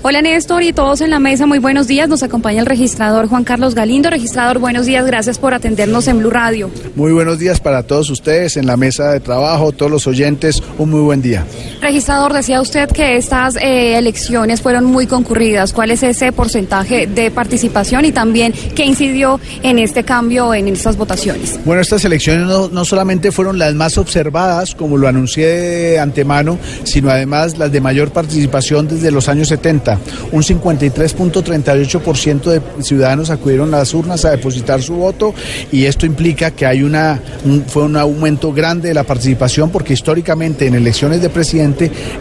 Hola Néstor y todos en la mesa, muy buenos días. Nos acompaña el registrador Juan Carlos Galindo. Registrador, buenos días, gracias por atendernos en Blue Radio. Muy buenos días para todos ustedes en la mesa de trabajo, todos los oyentes, un muy buen día. Registrador, decía usted que estas eh, elecciones fueron muy concurridas. ¿Cuál es ese porcentaje de participación y también qué incidió en este cambio en estas votaciones? Bueno, estas elecciones no, solamente fueron las más observadas, como lo anuncié de antemano, sino además las de mayor participación desde los años 70 un 53.38% de ciudadanos acudieron a las urnas a depositar su voto y esto implica que hay una fue un aumento grande de la participación porque históricamente en elecciones de presidente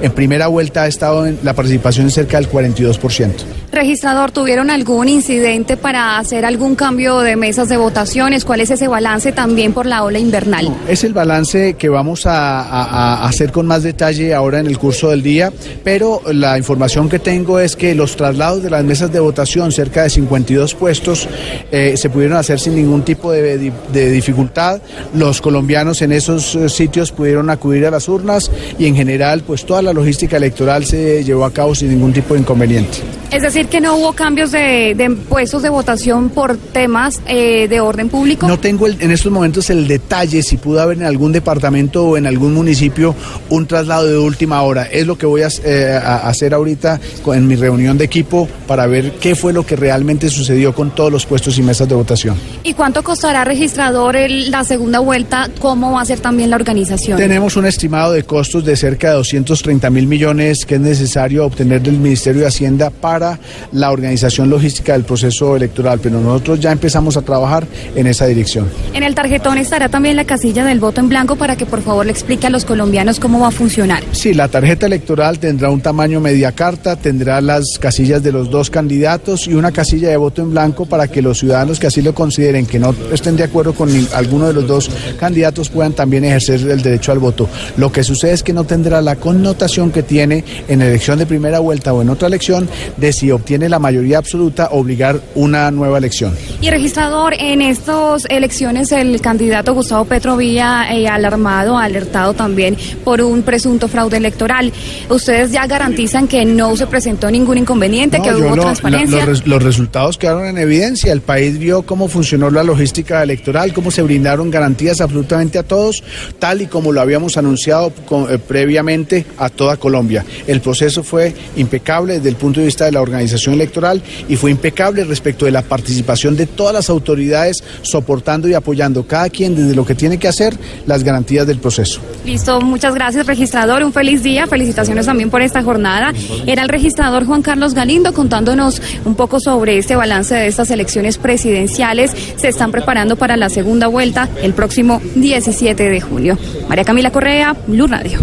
en primera vuelta ha estado en la participación cerca del 42%. Registrador, ¿tuvieron algún incidente para hacer algún cambio de mesas de votaciones? ¿Cuál es ese balance también por la ola invernal? es el balance que vamos a, a hacer con más detalle ahora en el curso del día, pero la información que tengo es que los traslados de las mesas de votación, cerca de 52 puestos, eh, se pudieron hacer sin ningún tipo de, dificultad. Los colombianos en esos eh, sitios pudieron acudir a las urnas y en general pues toda la logística electoral se llevó a cabo sin ningún tipo de inconveniente. Es decir, que no hubo cambios de, puestos de votación por temas eh, de orden público. No tengo en estos momentos el detalle si pudo haber en algún departamento o en algún municipio un traslado de última hora. Es lo que voy a, a hacer ahorita en mi reunión de equipo para ver qué fue lo que realmente sucedió con todos los puestos y mesas de votación. ¿Y cuánto costará registrador la segunda vuelta? ¿Cómo va a ser también la organización? Tenemos un estimado de costos de cerca de 230 mil millones que es necesario obtener del Ministerio de Hacienda para la organización logística del proceso electoral, pero nosotros ya empezamos a trabajar en esa dirección. En el tarjetón estará también la casilla del voto en blanco para que por favor le explique a los colombianos cómo va a funcionar. Sí, la tarjeta electoral tendrá un tamaño media carta, tendrá las casillas de los dos candidatos y una casilla de voto en blanco para que los ciudadanos que así lo consideren, que no estén de acuerdo con alguno de los dos candidatos, puedan también ejercer el derecho al voto. Lo que sucede es que no tendrá la connotación que tiene en elección de primera vuelta o en otra elección de si obtiene la mayoría absoluta obligar una nueva elección. Y registrador, en estas elecciones el candidato Gustavo Petro Villa eh, alarmado, alertado también por un presunto fraude electoral. ¿Ustedes ya garantizan que no se presentó ningún inconveniente, que hubo transparencia. los, resultados quedaron en evidencia. El país vio cómo funcionó la logística electoral, cómo se brindaron garantías absolutamente a todos, tal y como lo habíamos anunciado eh, previamente a toda Colombia. El proceso fue impecable desde el punto de vista de la organización electoral y fue impecable respecto de la participación de todas las autoridades soportando y apoyando cada quien desde lo que tiene que hacer las garantías del proceso. Listo, muchas gracias registrador, un feliz día, felicitaciones también por esta jornada. Era el registrador Juan Carlos Galindo contándonos un poco sobre este balance de estas elecciones presidenciales. Se están preparando para la segunda vuelta el próximo 17 de junio. María Camila Correa, Blue Radio.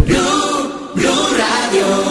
Radio.